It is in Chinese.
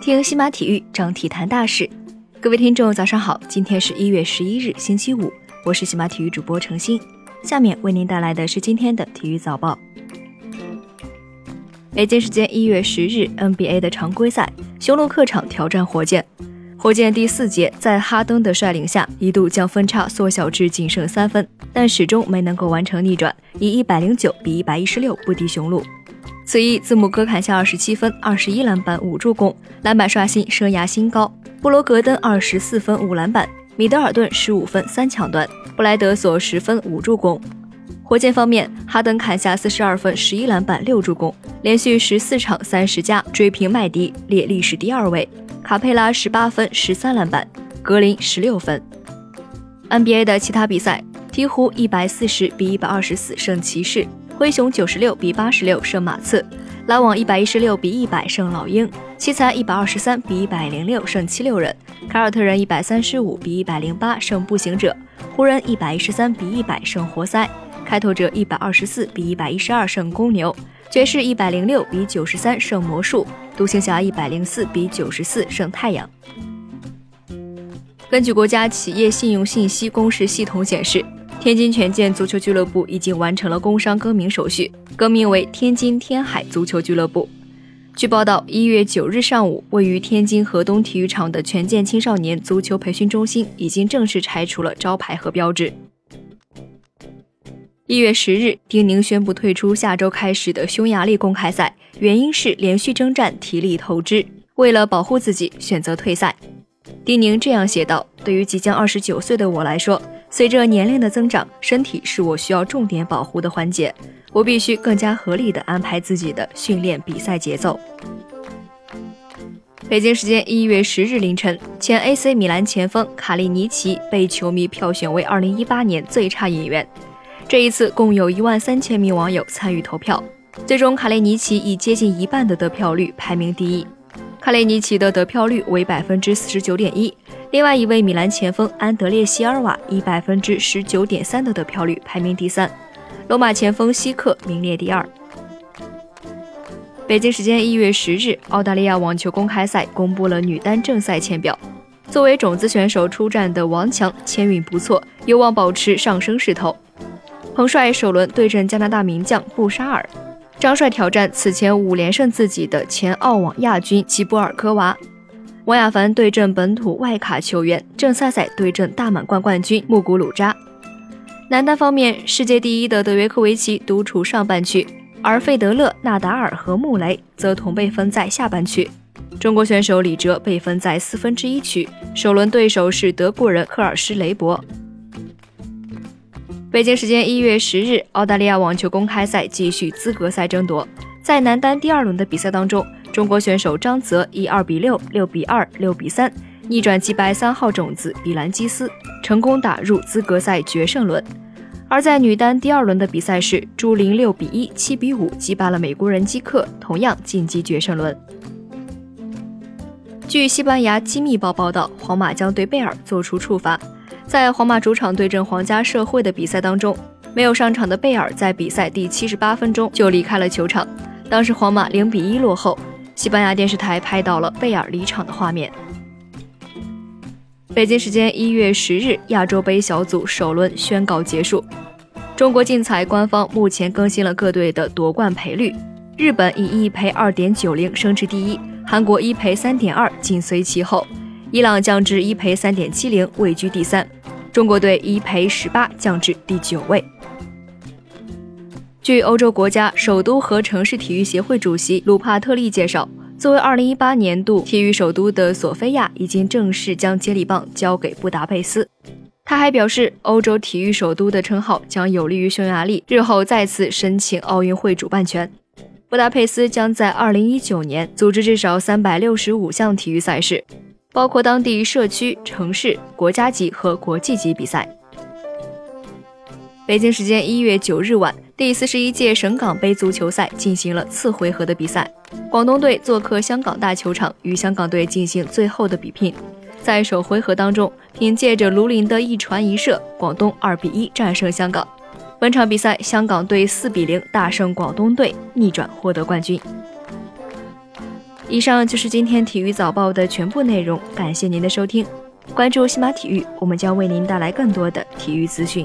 听西马体育，张体坛大事。各位听众，早上好，今天是一月十一日，星期五，我是西马体育主播程鑫，下面为您带来的是今天的体育早报。北京时间一月十日，NBA 的常规赛，雄鹿客场挑战火箭。火箭第四节在哈登的率领下，一度将分差缩小至仅剩三分，但始终没能够完成逆转，以一百零九比一百一十六不敌雄鹿。此役，字母哥砍下二十七分、二十一篮板、五助攻，篮板刷新生涯新高。布罗格登二十四分、五篮板，米德尔顿十五分、三抢断，布莱德索十分、五助攻。火箭方面，哈登砍下四十二分、十一篮板、六助攻，连续十四场三十加，追平麦迪，列历史第二位。卡佩拉十八分、十三篮板，格林十六分。NBA 的其他比赛，鹈鹕一百四十比一百二十四胜骑士。灰熊九十六比八十六胜马刺，篮网一百一十六比一百胜老鹰，奇才一百二十三比一百零六胜七六人，凯尔特人一百三十五比一百零八胜步行者，湖人一百一十三比一百胜活塞，开拓者一百二十四比一百一十二胜公牛，爵士一百零六比九十三胜魔术，独行侠一百零四比九十四胜太阳。根据国家企业信用信息公示系统显示。天津权健足球俱乐部已经完成了工商更名手续，更名为天津天海足球俱乐部。据报道，一月九日上午，位于天津河东体育场的权健青少年足球培训中心已经正式拆除了招牌和标志。一月十日，丁宁宣布退出下周开始的匈牙利公开赛，原因是连续征战体力透支，为了保护自己，选择退赛。丁宁这样写道：“对于即将二十九岁的我来说。”随着年龄的增长，身体是我需要重点保护的环节，我必须更加合理的安排自己的训练比赛节奏。北京时间一月十日凌晨，前 AC 米兰前锋卡利尼奇被球迷票选为二零一八年最差演员。这一次共有一万三千名网友参与投票，最终卡利尼奇以接近一半的得票率排名第一。卡利尼奇的得票率为百分之四十九点一。另外一位米兰前锋安德烈·席尔瓦以百分之十九点三的得票率排名第三，罗马前锋希克名列第二。北京时间一月十日，澳大利亚网球公开赛公布了女单正赛签表。作为种子选手出战的王强签运不错，有望保持上升势头。彭帅首轮对阵加拿大名将布沙尔，张帅挑战此前五连胜自己的前澳网亚军吉布尔科娃。王亚凡对阵本土外卡球员郑赛赛对阵大满贯冠军穆古鲁扎。男单方面，世界第一的德约科维奇独处上半区，而费德勒、纳达尔和穆雷则同被分在下半区。中国选手李哲被分在四分之一区，首轮对手是德国人科尔施雷伯。北京时间一月十日，澳大利亚网球公开赛继续资格赛争夺，在男单第二轮的比赛当中。中国选手张泽以二比六、六比二、六比三逆转击败三号种子比兰基斯，成功打入资格赛决胜轮。而在女单第二轮的比赛是朱琳六比一、七比五击败了美国人基克，同样晋级决胜轮。据西班牙机密报报道，皇马将对贝尔做出处罚。在皇马主场对阵皇家社会的比赛当中，没有上场的贝尔在比赛第七十八分钟就离开了球场，当时皇马零比一落后。西班牙电视台拍到了贝尔离场的画面。北京时间一月十日，亚洲杯小组首轮宣告结束。中国竞彩官方目前更新了各队的夺冠赔率：日本以一赔二点九零升至第一，韩国一赔三点二紧随其后，伊朗降至一赔三点七零位居第三，中国队一赔十八降至第九位。据欧洲国家首都和城市体育协会主席鲁帕特利介绍，作为2018年度体育首都的索菲亚已经正式将接力棒交给布达佩斯。他还表示，欧洲体育首都的称号将有利于匈牙利日后再次申请奥运会主办权。布达佩斯将在2019年组织至少365项体育赛事，包括当地社区、城市、国家级和国际级比赛。北京时间一月九日晚，第四十一届省港杯足球赛进行了次回合的比赛。广东队做客香港大球场，与香港队进行最后的比拼。在首回合当中，凭借着卢林的一传一射，广东二比一战胜香港。本场比赛，香港队四比零大胜广东队，逆转获得冠军。以上就是今天体育早报的全部内容，感谢您的收听。关注西马体育，我们将为您带来更多的体育资讯。